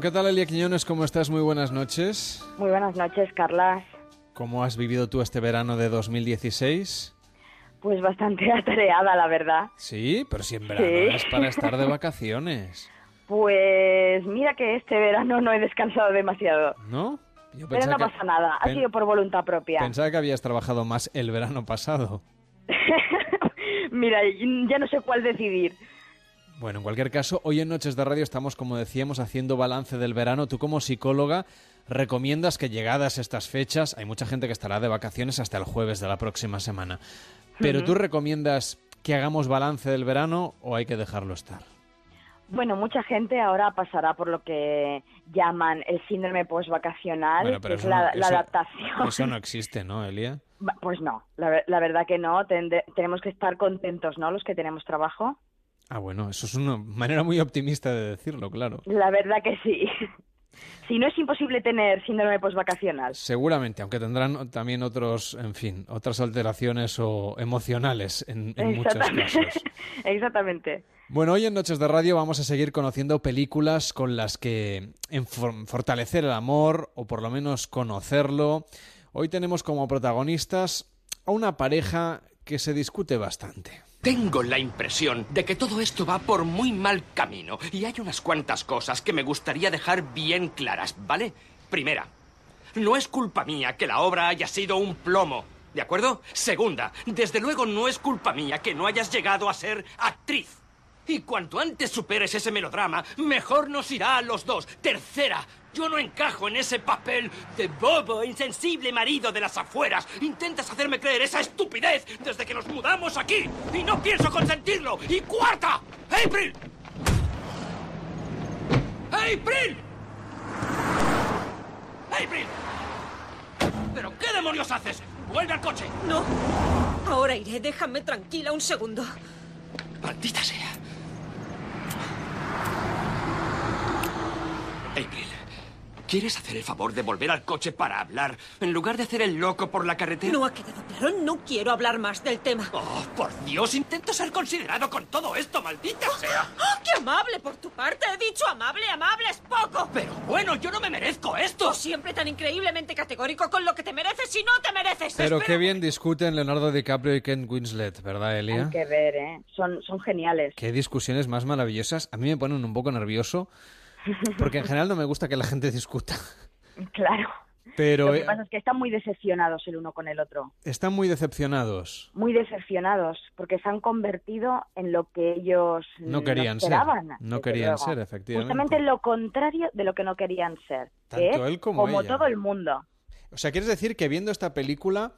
¿Qué tal, Elia Quiñones? ¿Cómo estás? Muy buenas noches. Muy buenas noches, Carlas. ¿Cómo has vivido tú este verano de 2016? Pues bastante atareada, la verdad. Sí, pero si en verano es para estar de vacaciones. Pues mira que este verano no he descansado demasiado. ¿No? pero no pasa nada, ha sido por voluntad propia. Pensaba que habías trabajado más el verano pasado. mira, ya no sé cuál decidir. Bueno, en cualquier caso, hoy en Noches de Radio estamos, como decíamos, haciendo balance del verano. Tú como psicóloga recomiendas que llegadas estas fechas, hay mucha gente que estará de vacaciones hasta el jueves de la próxima semana, pero tú recomiendas que hagamos balance del verano o hay que dejarlo estar? Bueno, mucha gente ahora pasará por lo que llaman el síndrome postvacacional, que es la, adaptación. Eso no existe, ¿no, Elia? Pues no, la, la verdad que no. tenemos que estar contentos, ¿no? Los que tenemos trabajo. Ah, bueno, eso es una manera muy optimista de decirlo, claro. La verdad que sí. Si no es imposible tener síndrome postvacacional. Seguramente, aunque tendrán también otros, en fin, otras alteraciones o emocionales en, muchos casos. Exactamente. Bueno, hoy en Noches de Radio vamos a seguir conociendo películas con las que fortalecer el amor o por lo menos conocerlo. Hoy tenemos como protagonistas a una pareja que se discute bastante. Tengo la impresión de que todo esto va por muy mal camino y hay unas cuantas cosas que me gustaría dejar bien claras, ¿vale? Primera, no es culpa mía que la obra haya sido un plomo, ¿de acuerdo? Segunda, desde luego no es culpa mía que no hayas llegado a ser actriz. Y cuanto antes superes ese melodrama, mejor nos irá a los dos. Tercera, yo no encajo en ese papel de bobo, insensible marido de las afueras. Intentas hacerme creer esa estupidez desde que nos mudamos aquí y no pienso consentirlo. Y cuarta, April. April. April. ¿Pero qué demonios haces? ¡Vuelve al coche! No. Ahora iré. Déjame tranquila un segundo. Maldita sea. April. ¿Quieres hacer el favor de volver al coche para hablar en lugar de hacer el loco por la carretera? No ha quedado claro. No quiero hablar más del tema. Oh, por Dios, intento ser considerado con todo esto, maldita oh, sea. ¡Oh, qué amable por tu parte! He dicho amable, amable es poco. Pero bueno, yo no me merezco esto. siempre tan increíblemente categórico con lo que te mereces y no te mereces. Pero qué bien discuten Leonardo DiCaprio y Ken Winslet, ¿verdad, Elia? Hay que ver, ¿eh? Son, son geniales. Qué discusiones más maravillosas. A mí me ponen un poco nervioso porque en general no me gusta que la gente discuta. Claro. Pero, Lo que pasa es que están muy decepcionados el uno con el otro. Están muy decepcionados. Muy decepcionados, porque se han convertido en lo que ellos no querían esperaban, ser. No querían ser, efectivamente. Justamente lo contrario de lo que no querían ser. Tanto él como, como todo el mundo. O sea, ¿quieres decir que viendo esta película,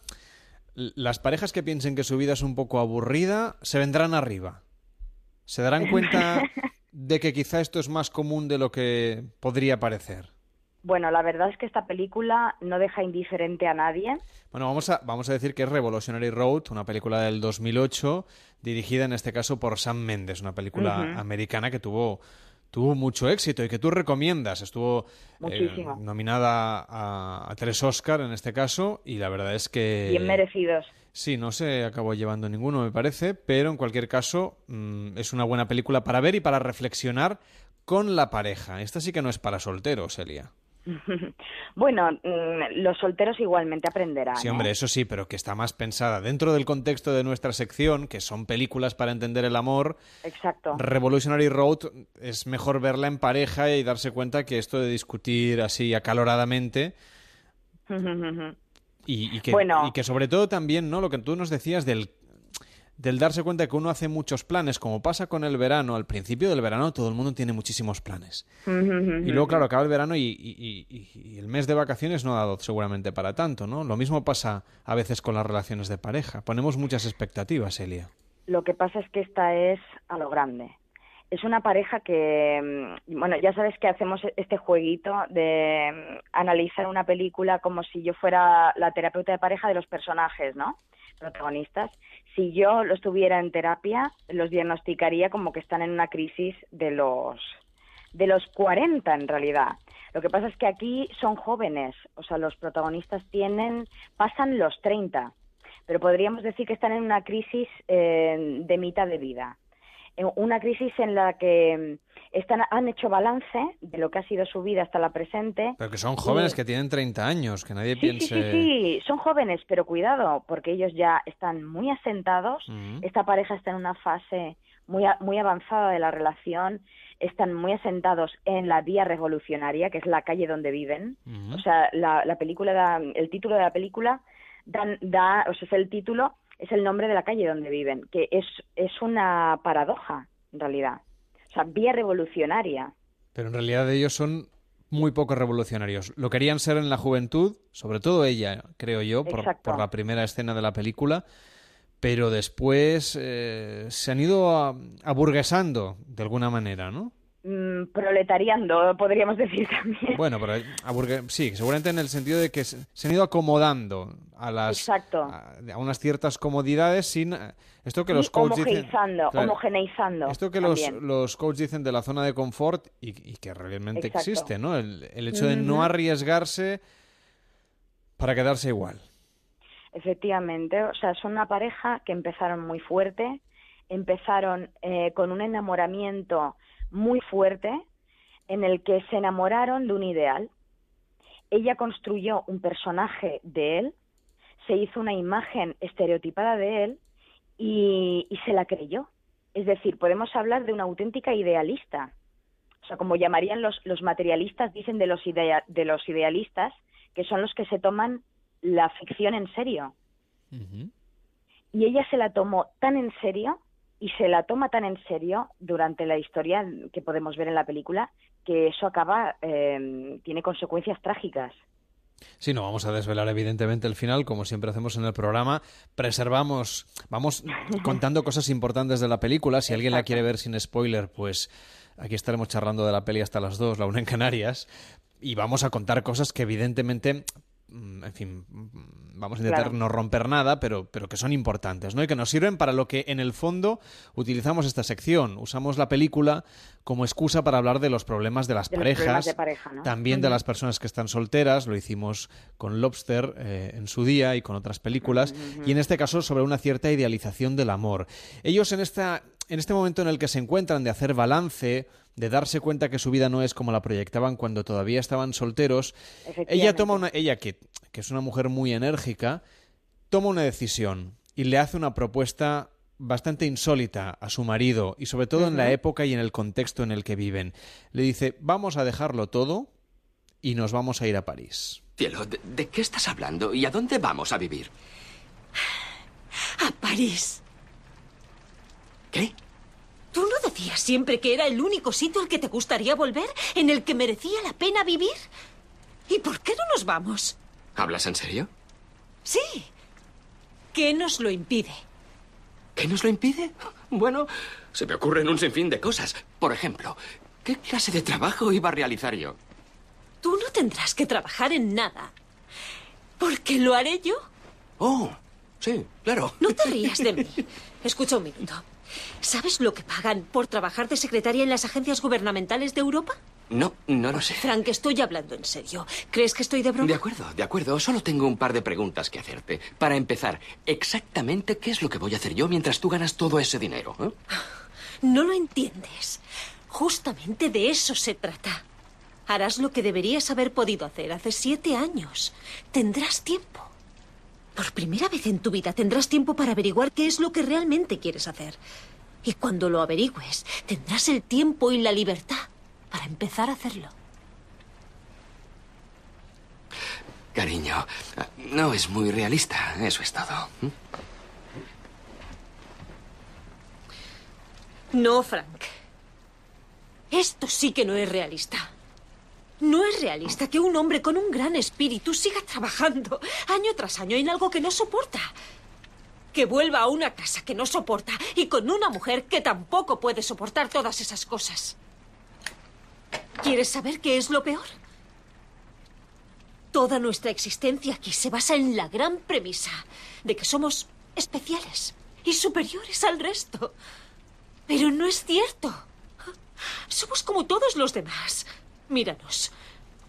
las parejas que piensen que su vida es un poco aburrida se vendrán arriba? ¿Se darán cuenta de que quizá esto es más común de lo que podría parecer? Bueno, la verdad es que esta película no deja indiferente a nadie. Bueno, vamos a, vamos a decir que es Revolutionary Road, una película del 2008, dirigida en este caso por Sam Mendes, una película americana que tuvo, tuvo mucho éxito y que tú recomiendas. Estuvo eh, nominada a, a, tres Oscar en este caso y la verdad es que... Bien merecidos. Sí, no se acabó llevando ninguno, me parece, pero en cualquier caso mm, es una buena película para ver y para reflexionar con la pareja. Esta sí que no es para solteros, Elia. Bueno, mm, los solteros igualmente aprenderán. Sí, hombre, ¿eh? eso sí, pero que está más pensada dentro del contexto de nuestra sección, que son películas para entender el amor. Exacto. Revolutionary Road es mejor verla en pareja y darse cuenta que esto de discutir así acaloradamente y, que, y que sobre todo también, ¿no? Lo que tú nos decías del del darse cuenta que uno hace muchos planes, como pasa con el verano, al principio del verano todo el mundo tiene muchísimos planes. y luego, claro, acaba el verano y, el mes de vacaciones no ha dado seguramente para tanto, ¿no? Lo mismo pasa a veces con las relaciones de pareja. Ponemos muchas expectativas, Elia. Lo que pasa es que esta es a lo grande. Es una pareja que, mm, bueno, ya sabes que hacemos este jueguito de mm, analizar una película como si yo fuera la terapeuta de pareja de los personajes, ¿no? Protagonistas. Si yo los tuviera en terapia, los diagnosticaría como que están en una crisis de los de los 40 en realidad. Lo que pasa es que aquí son jóvenes, o sea, los protagonistas tienen pasan los 30, pero podríamos decir que están en una crisis eh, de mitad de vida una crisis en la que están, han hecho balance de lo que ha sido su vida hasta la presente. Pero que son jóvenes que tienen 30 años, que nadie sí, piense... Sí, sí, sí, son jóvenes, pero cuidado, porque ellos ya están muy asentados. Esta pareja está en una fase muy, muy avanzada de la relación, están muy asentados en la vía revolucionaria, que es la calle donde viven. O sea, la, la película, da, el título de la película dan, da, o sea, es el título, es el nombre de la calle donde viven, que es, es una paradoja, en realidad. O sea, vía revolucionaria. Pero en realidad ellos son muy poco revolucionarios. Lo querían ser en la juventud, sobre todo ella, creo yo, por, por la primera escena de la película, pero después eh, se han ido aburguesando de alguna manera, ¿no? Mm, proletariando, podríamos decir también. Bueno, pero sí, seguramente en el sentido de que se han ido acomodando a las A, unas ciertas comodidades sin esto que los coaches dicen homogeneizando esto que los, los coaches dicen de la zona de confort y, que realmente existe, ¿no? El, hecho de no arriesgarse para quedarse igual. Efectivamente, o sea, son una pareja que empezaron muy fuerte, empezaron eh, con un enamoramiento muy fuerte en el que se enamoraron de un ideal. Ella construyó un personaje de él, se hizo una imagen estereotipada de él y, se la creyó. Es decir, podemos hablar de una auténtica idealista. O sea, como llamarían los, los materialistas, dicen de los, de los idealistas, que son los que se toman la ficción en serio. Y ella se la tomó tan en serio y se la toma tan en serio durante la historia que podemos ver en la película que eso acaba, eh, tiene consecuencias trágicas. Sí, no vamos a desvelar evidentemente el final, como siempre hacemos en el programa. Preservamos, vamos contando cosas importantes de la película. Si alguien la quiere ver sin spoiler, pues aquí estaremos charlando de la peli hasta las dos, la una en Canarias. Y vamos a contar cosas que evidentemente en fin, mm, vamos a intentar no romper nada, pero, pero que son importantes, ¿no? Y que nos sirven para lo que en el fondo utilizamos esta sección. Usamos la película como excusa para hablar de los problemas de las parejas, también de las personas que están solteras, lo hicimos con Lobster eh, en su día y con otras películas, y en este caso sobre una cierta idealización del amor. Ellos en esta en este momento en el que se encuentran de hacer balance, de darse cuenta que su vida no es como la proyectaban cuando todavía estaban solteros, ella toma una, ella que, que es una mujer muy enérgica, toma una decisión y le hace una propuesta bastante insólita a su marido y sobre todo en la época y en el contexto en el que viven. Le dice, vamos a dejarlo todo y nos vamos a ir a París. Cielo, ¿de, qué estás hablando y a dónde vamos a vivir? A París. ¿Qué? ¿Tú no decías siempre que era el único sitio al que te gustaría volver, en el que merecía la pena vivir? ¿Y por qué no nos vamos? ¿Hablas en serio? Sí. ¿Qué nos lo impide? ¿Qué nos lo impide? Bueno, se me ocurren un sinfín de cosas. Por ejemplo, ¿qué clase de trabajo iba a realizar yo? Tú no tendrás que trabajar en nada. Porque lo haré yo. Oh, sí, claro. No te rías de mí. Escucha un minuto. ¿Sabes lo que pagan por trabajar de secretaria en las agencias gubernamentales de Europa? No, no lo sé. Frank, estoy hablando en serio. ¿Crees que estoy de broma? De acuerdo, de acuerdo. Solo tengo un par de preguntas que hacerte. Para empezar, exactamente qué es lo que voy a hacer yo mientras tú ganas todo ese dinero. Eh? No lo entiendes. Justamente de eso se trata. Harás lo que deberías haber podido hacer hace siete años. Tendrás tiempo. Por primera vez en tu vida tendrás tiempo para averiguar qué es lo que realmente quieres hacer. Y cuando lo averigües, tendrás el tiempo y la libertad para empezar a hacerlo. Cariño, no es muy realista, eso es todo. No, Frank. Esto sí que no es realista. No es realista que un hombre con un gran espíritu siga trabajando año tras año en algo que no soporta. Que vuelva a una casa que no soporta y con una mujer que tampoco puede soportar todas esas cosas. ¿Quieres saber qué es lo peor? Toda nuestra existencia aquí se basa en la gran premisa de que somos especiales y superiores al resto. Pero no es cierto. Somos como todos los demás. Míranos.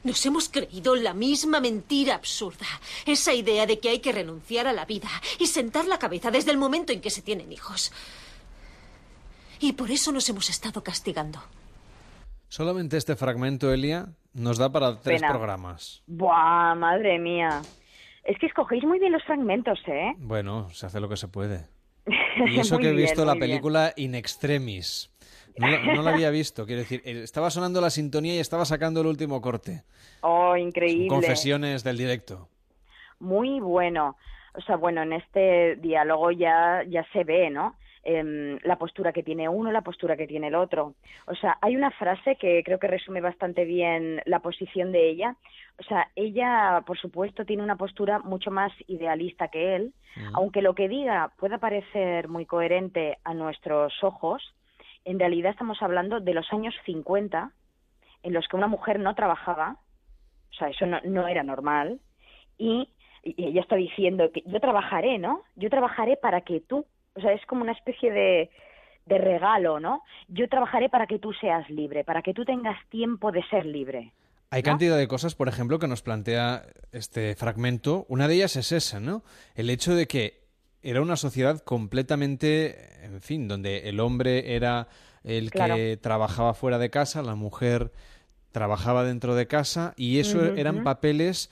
Nos hemos creído la misma mentira absurda. Esa idea de que hay que renunciar a la vida y sentar la cabeza desde el momento en que se tienen hijos. Y por eso nos hemos estado castigando. Solamente este fragmento, Elia, nos da para tres programas. Buah, madre mía. Es que escogéis muy bien los fragmentos, ¿eh? Bueno, se hace lo que se puede. Y eso que he visto la película In Extremis. No, no, la había visto, quiero decir, estaba sonando la sintonía y estaba sacando el último corte. Oh, increíble. confesiones del directo. Muy bueno. O sea, bueno, en este diálogo ya, ya se ve, ¿no? Em, la postura que tiene uno, la postura que tiene el otro. O sea, hay una frase que creo que resume bastante bien la posición de ella. O sea, ella, por supuesto, tiene una postura mucho más idealista que él, aunque lo que diga pueda parecer muy coherente a nuestros ojos, en realidad estamos hablando de los años 50, en los que una mujer no trabajaba, o sea, eso no, no era normal, y, y ella está diciendo que yo trabajaré, ¿no? Yo trabajaré para que tú o sea, es como una especie de, de regalo, ¿no? Yo trabajaré para que tú seas libre, para que tú tengas tiempo de ser libre. Hay cantidad de cosas, por ejemplo, que nos plantea este fragmento. Una de ellas es esa, ¿no? El hecho de que era una sociedad completamente, en fin, donde el hombre era el que trabajaba fuera de casa, la mujer trabajaba dentro de casa y eso eran papeles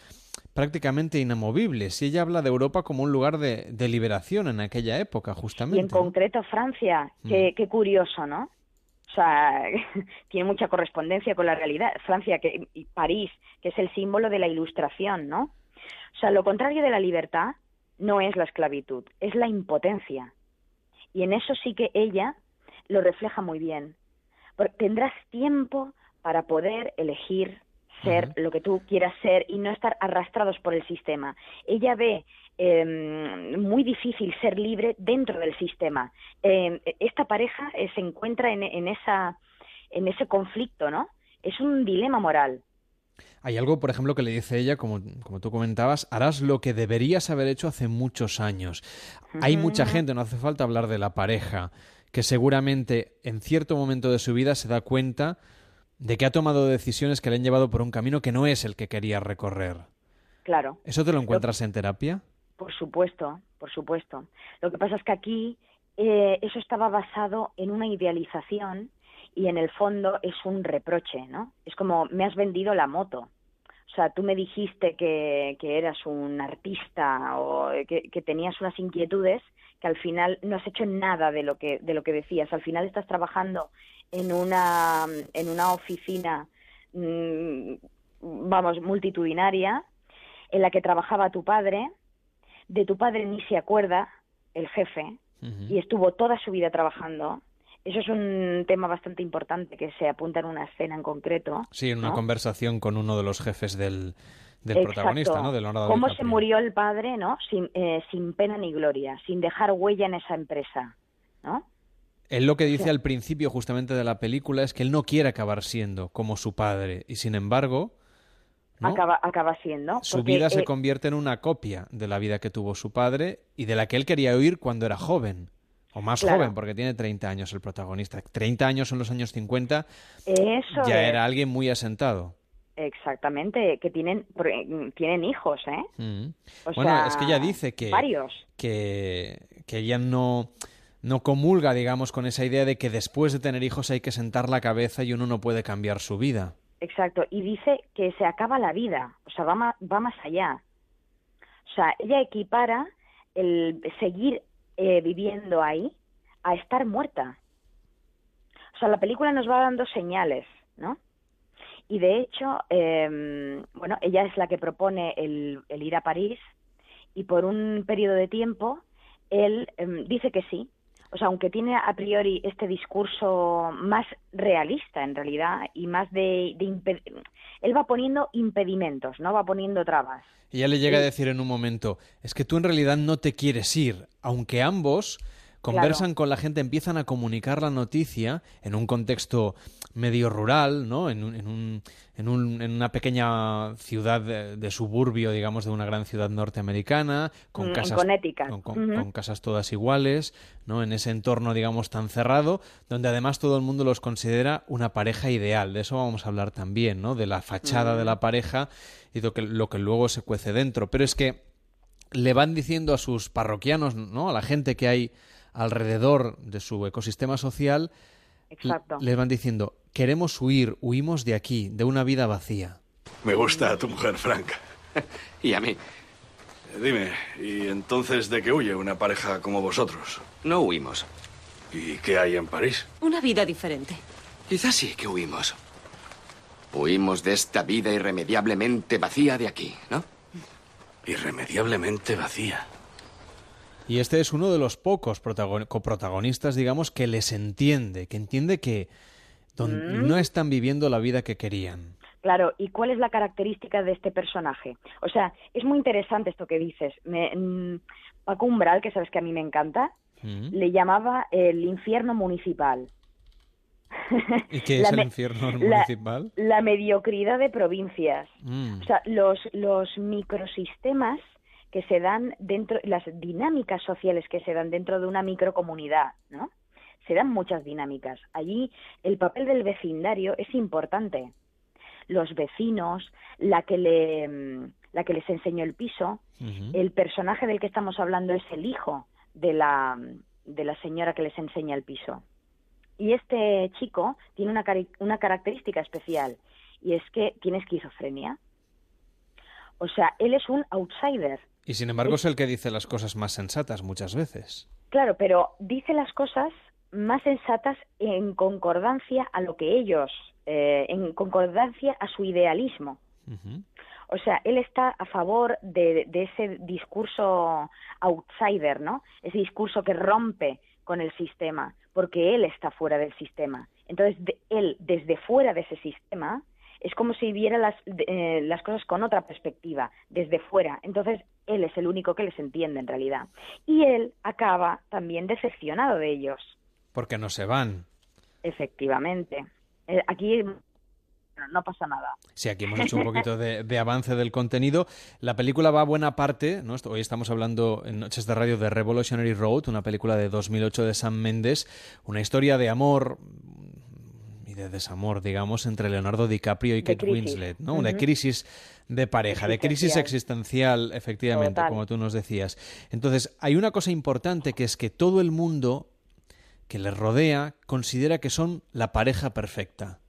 prácticamente inamovibles. Y ella habla de Europa como un lugar de, liberación en aquella época, justamente. Y en concreto Francia, mm. qué, curioso, ¿no? O sea, tiene mucha correspondencia con la realidad. Francia que, y París, que es el símbolo de la ilustración, ¿no? O sea, lo contrario de la libertad no es la esclavitud, es la impotencia. Y en eso sí que ella lo refleja muy bien. Porque tendrás tiempo para poder elegir ser lo que tú quieras ser y no estar arrastrados por el sistema. Ella ve em, muy difícil ser libre dentro del sistema. Em, esta pareja eh, se encuentra en, en, esa, en ese conflicto, ¿no? Es un dilema moral. Hay algo, por ejemplo, que le dice ella, como, como tú comentabas, harás lo que deberías haber hecho hace muchos años. Hay mucha gente, no hace falta hablar de la pareja, que seguramente en cierto momento de su vida se da cuenta de que ha tomado decisiones que le han llevado por un camino que no es el que quería recorrer. Claro. ¿Eso te lo encuentras en terapia? Por supuesto, por supuesto. Lo que pasa es que aquí eh, eso estaba basado en una idealización y en el fondo es un reproche, ¿no? Es como, me has vendido la moto. O sea, tú me dijiste que, que eras un artista o que, que, tenías unas inquietudes que al final no has hecho nada de lo que, de lo que decías. Al final estás trabajando en una, en una oficina, mm, vamos, multitudinaria, en la que trabajaba tu padre, de tu padre ni se acuerda el jefe, y estuvo toda su vida trabajando. Eso es un tema bastante importante que se apunta en una escena en concreto. Sí, en una conversación con uno de los jefes del, del protagonista, ¿no? Del Cómo se murió el padre, ¿no? Sin, eh, sin pena ni gloria, sin dejar huella en esa empresa, ¿no? Él lo que dice al principio justamente de la película es que él no quiere acabar siendo como su padre y sin embargo acaba, acaba siendo. Su vida se eh, convierte en una copia de la vida que tuvo su padre y de la que él quería oír cuando era joven. O más joven, porque tiene 30 años el protagonista. 30 años en los años 50 ya era alguien muy asentado. Exactamente, que tienen, tienen hijos, ¿eh? Mm. bueno, es que ella dice que, que, que ella no no comulga, digamos, con esa idea de que después de tener hijos hay que sentar la cabeza y uno no puede cambiar su vida. Exacto, y dice que se acaba la vida, o sea, va va más allá. O sea, ella equipara el seguir eh, viviendo ahí a estar muerta. O sea, la película nos va dando señales, ¿no? Y de hecho, eh, bueno, ella es la que propone el, el, ir a París y por un periodo de tiempo él em, dice que sí, o sea, aunque tiene a priori este discurso más realista en realidad y más de, él va poniendo impedimentos, no va poniendo trabas. Y ella le llega a decir en un momento, es que tú en realidad no te quieres ir, aunque ambos conversan con la gente, empiezan a comunicar la noticia en un contexto medio rural, ¿no? En, un, en, un, en, un, en una pequeña ciudad de, suburbio, digamos, de una gran ciudad norteamericana, con mm, casas, con, con, casas todas iguales, ¿no? En ese entorno, digamos, tan cerrado, donde además todo el mundo los considera una pareja ideal. De eso vamos a hablar también, ¿no? De la fachada de la pareja y lo que, lo que luego se cuece dentro. Pero es que le van diciendo a sus parroquianos, ¿no? A la gente que hay alrededor de su ecosistema social, les van diciendo, queremos huir, huimos de aquí, de una vida vacía. Me gusta a tu mujer, Frank. y a mí. Dime, ¿y entonces de qué huye una pareja como vosotros? No huimos. ¿Y qué hay en París? Una vida diferente. Quizás sí que huimos. Huimos de esta vida irremediablemente vacía de aquí, ¿no? Irremediablemente vacía. Y este es uno de los pocos coprotagonistas, digamos, que les entiende, que entiende que mm. no están viviendo la vida que querían. Claro, ¿y cuál es la característica de este personaje? O sea, es muy interesante esto que dices. Me, mm, Paco Umbral, que sabes que a mí me encanta, mm. le llamaba el infierno municipal. ¿Y qué es el infierno municipal? La, mediocridad de provincias. Mm. O sea, los, los microsistemas que se dan dentro, las dinámicas sociales que se dan dentro de una microcomunidad, ¿no? Se dan muchas dinámicas. Allí el papel del vecindario es importante los vecinos, la que, le, mm, la que les enseñó el piso. El personaje del que estamos hablando es el hijo de la, de la señora que les enseña el piso. Y este chico tiene una, una característica especial y es que tiene esquizofrenia. O sea, él es un outsider. Y sin embargo es el que dice las cosas más sensatas muchas veces. Claro, pero dice las cosas más sensatas en concordancia a lo que ellos, eh, en concordancia a su idealismo. O sea, él está a favor de, ese discurso outsider, ¿no? Ese discurso que rompe con el sistema, porque él está fuera del sistema. Entonces, él, desde fuera de ese sistema, es como si viera las, eh, las cosas con otra perspectiva, desde fuera. Entonces, él es el único que les entiende en realidad. Y él acaba también decepcionado de ellos. Porque no se van. Efectivamente. Eh, aquí no pasa nada. Sí, aquí hemos hecho un poquito de, avance del contenido. La película va a buena parte, ¿no? hoy estamos hablando en Noches de Radio de Revolutionary Road, una película de 2008 de Sam Mendes, una historia de amor y de desamor, digamos, entre Leonardo DiCaprio y Kate Winslet, ¿no? Una crisis de pareja, de crisis existencial, efectivamente, como tú nos decías. Entonces, hay una cosa importante que es que todo el mundo que les rodea considera que son la pareja perfecta,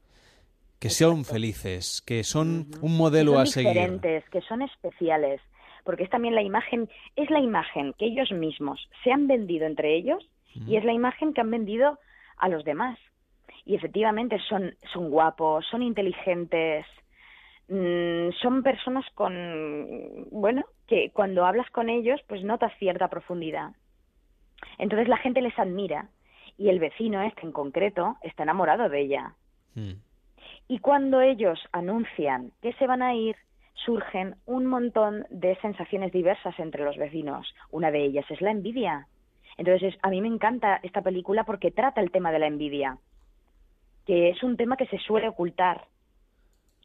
que son felices, que son un modelo a seguir. Diferentes, que son especiales, porque es también la imagen, es la imagen que ellos mismos se han vendido entre ellos y es la imagen que han vendido a los demás. Y efectivamente son, son guapos, son inteligentes, mm, son personas con, bueno, que cuando hablas con ellos pues notas cierta profundidad. Entonces la gente les admira y el vecino este en concreto está enamorado de ella. Hmm. Y cuando ellos anuncian que se van a ir, surgen un montón de sensaciones diversas entre los vecinos. Una de ellas es la envidia. Entonces, a mí me encanta esta película porque trata el tema de la envidia, que es un tema que se suele ocultar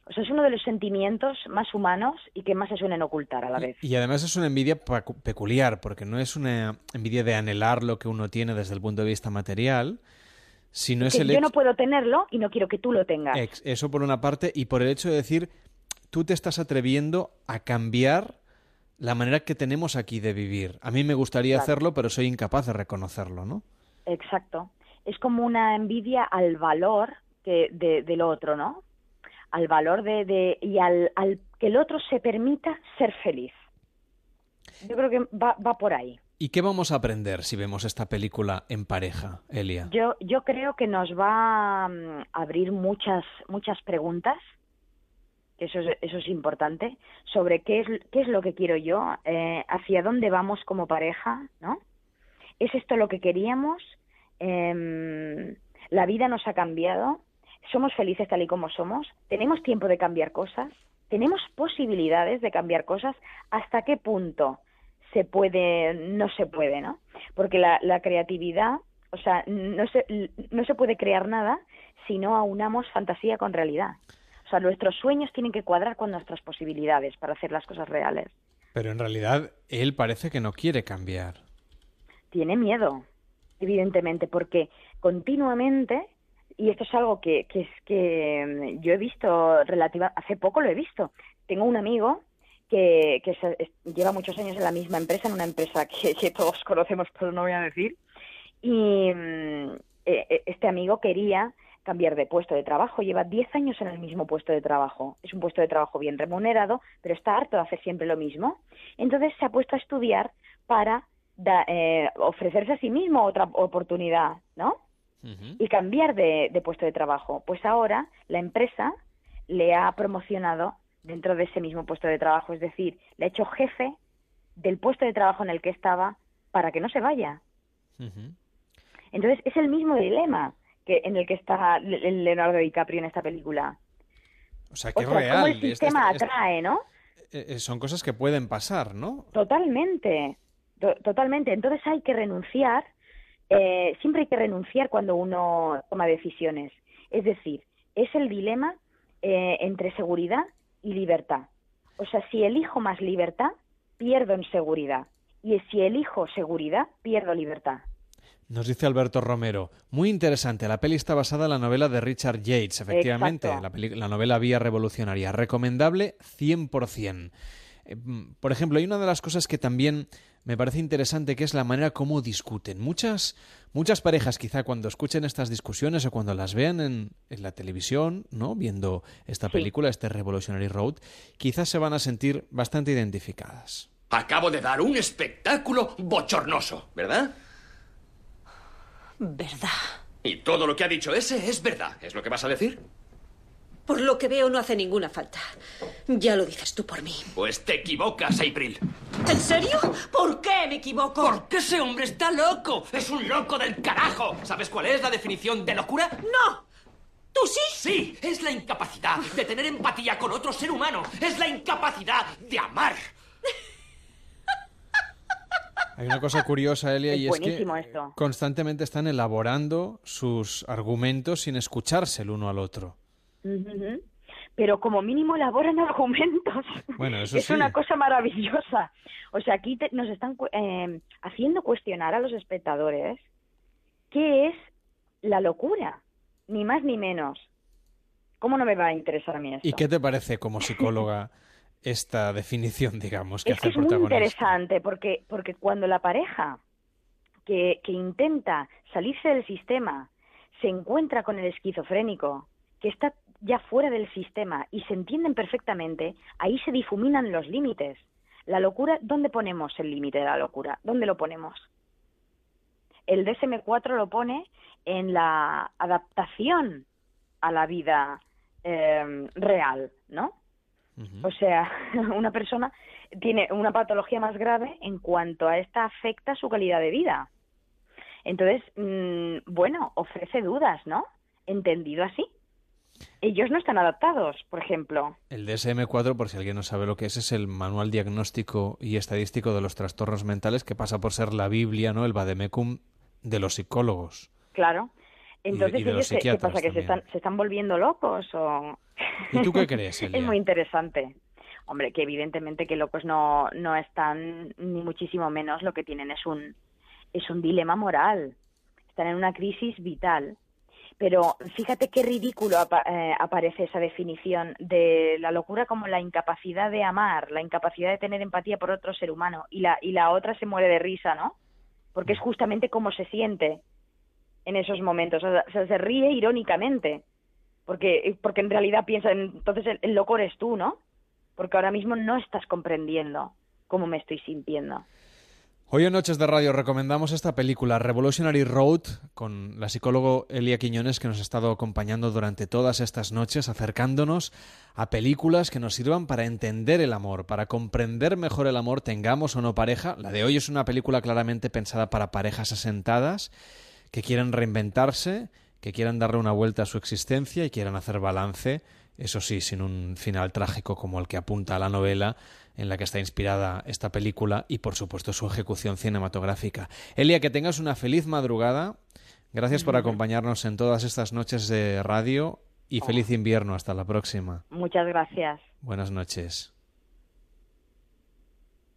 o sea, es uno de los sentimientos más humanos y que más se suelen ocultar a la vez. Y, además es una envidia peculiar, porque no es una envidia de anhelar lo que uno tiene desde el punto de vista material, sino es el Yo no puedo tenerlo y no quiero que tú lo tengas. eso por una parte, y por el hecho de decir, tú te estás atreviendo a cambiar la manera que tenemos aquí de vivir. A mí me gustaría hacerlo, pero soy incapaz de reconocerlo, ¿no? Exacto. Es como una envidia al valor que de, del otro, ¿no? al valor de, de y al, al, que el otro se permita ser feliz. Yo creo que va, va por ahí. ¿Y qué vamos a aprender si vemos esta película en pareja, Elia? Yo, yo creo que nos va a mm, abrir muchas, muchas preguntas, eso es, eso es importante, sobre qué es, qué es lo que quiero yo, eh, hacia dónde vamos como pareja, ¿no? ¿Es esto lo que queríamos? Eh, ¿La vida nos ha cambiado? somos felices tal y como somos, tenemos tiempo de cambiar cosas, tenemos posibilidades de cambiar cosas, ¿hasta qué punto se puede, no se puede, ¿no? Porque la, creatividad, o sea, no se, no se puede crear nada si no aunamos fantasía con realidad. O sea, nuestros sueños tienen que cuadrar con nuestras posibilidades para hacer las cosas reales. Pero en realidad él parece que no quiere cambiar. Tiene miedo, evidentemente, porque continuamente y esto es algo que, que, es, que mm, yo he visto relativa, hace poco lo he visto. Tengo un amigo que, que lleva muchos años en la misma empresa, en una empresa que, que todos conocemos, pero no voy a decir. Y mm, e, e, este amigo quería cambiar de puesto de trabajo. Lleva 10 años en el mismo puesto de trabajo. Es un puesto de trabajo bien remunerado, pero está harto de hacer siempre lo mismo. Entonces se ha puesto a estudiar para eh, ofrecerse a sí mismo otra oportunidad, ¿no? Y cambiar de, de puesto de trabajo. Pues ahora la empresa le ha promocionado dentro de ese mismo puesto de trabajo, es decir, le ha hecho jefe del puesto de trabajo en el que estaba para que no se vaya. Entonces es el mismo dilema que en el que está Leonardo DiCaprio en esta película. O sea, que es real. el sistema atrae, ¿no? Eh, eh, son cosas que pueden pasar, ¿no? Totalmente, totalmente. Entonces hay que renunciar, eh, siempre hay que renunciar cuando uno toma decisiones. Es decir, es el dilema entre seguridad y libertad. O sea, si elijo más libertad, pierdo en seguridad. Y si elijo seguridad, pierdo libertad. Nos dice Alberto Romero, muy interesante, la peli está basada en la novela de Richard Yates, efectivamente, la, novela Vía Revolucionaria, recomendable 100%. Eh, mm, por ejemplo, hay una de las cosas que también me parece interesante que es la manera como discuten. Muchas, muchas parejas quizá cuando escuchen estas discusiones o cuando las vean en, la televisión, ¿no? viendo esta película, este Revolutionary Road, quizás se van a sentir bastante identificadas. Acabo de dar un espectáculo bochornoso, ¿verdad? Verdad. Y todo lo que ha dicho ese es verdad. ¿Es lo que vas a decir? Por lo que veo no hace ninguna falta. Ya lo dices tú por mí. Pues te equivocas, April. ¿En serio? ¿Por qué me equivoco? Porque ese hombre está loco. Es un loco del carajo. ¿Sabes cuál es la definición de locura? No. ¿Tú sí? Sí, es la incapacidad de tener empatía con otro ser humano. Es la incapacidad de amar. Hay una cosa curiosa, Elia, y es que constantemente están elaborando sus argumentos sin escucharse el uno al otro. Pero como mínimo elaboran argumentos. Bueno, eso es una cosa maravillosa. O sea, aquí nos están eh, haciendo cuestionar a los espectadores qué es la locura, ni más ni menos. ¿Cómo no me va a interesar a mí esto? ¿Y qué te parece como psicóloga? esta definición, digamos, que es hace es muy interesante porque, porque cuando la pareja que, que intenta salirse del sistema se encuentra con el esquizofrénico, que está ya fuera del sistema y se entienden perfectamente, ahí se difuminan los límites. La locura, ¿dónde ponemos el límite de la locura? ¿Dónde lo ponemos? El DSM-4 lo pone en la adaptación a la vida eh, real, ¿no? O sea, una persona tiene una patología más grave en cuanto a esta afecta su calidad de vida. Entonces, mm, bueno, ofrece dudas, ¿no? Entendido así. Ellos no están adaptados, por ejemplo. El DSM-4, por si alguien no sabe lo que es, es el manual diagnóstico y estadístico de los trastornos mentales que pasa por ser la Biblia, ¿no? El vademecum de los psicólogos. Claro. Entonces, ellos, ¿qué pasa? ¿Que se están, se están volviendo locos? O... ¿Y tú qué crees, Es muy interesante. Hombre, que evidentemente que locos no, no están, ni muchísimo menos. Lo que tienen es un, es un dilema moral. Están en una crisis vital. Pero fíjate qué ridículo eh, aparece esa definición de la locura como la incapacidad de amar, la incapacidad de tener empatía por otro ser humano. Y la, y la otra se muere de risa, ¿no? Porque es justamente como se siente en esos momentos. O sea, se ríe irónicamente, porque, porque en realidad piensa, entonces el, loco eres tú, ¿no? Porque ahora mismo no estás comprendiendo cómo me estoy sintiendo. Hoy en Noches de Radio recomendamos esta película Revolutionary Road con la psicólogo Elia Quiñones que nos ha estado acompañando durante todas estas noches acercándonos a películas que nos sirvan para entender el amor, para comprender mejor el amor, tengamos o no pareja. La de hoy es una película claramente pensada para parejas asentadas que quieran reinventarse, que quieran darle una vuelta a su existencia y quieran hacer balance, eso sí, sin un final trágico como el que apunta a la novela en la que está inspirada esta película y por supuesto su ejecución cinematográfica. Elia, que tengas una feliz madrugada. Gracias por acompañarnos en todas estas noches de radio y feliz invierno. Hasta la próxima. Muchas gracias. Buenas noches.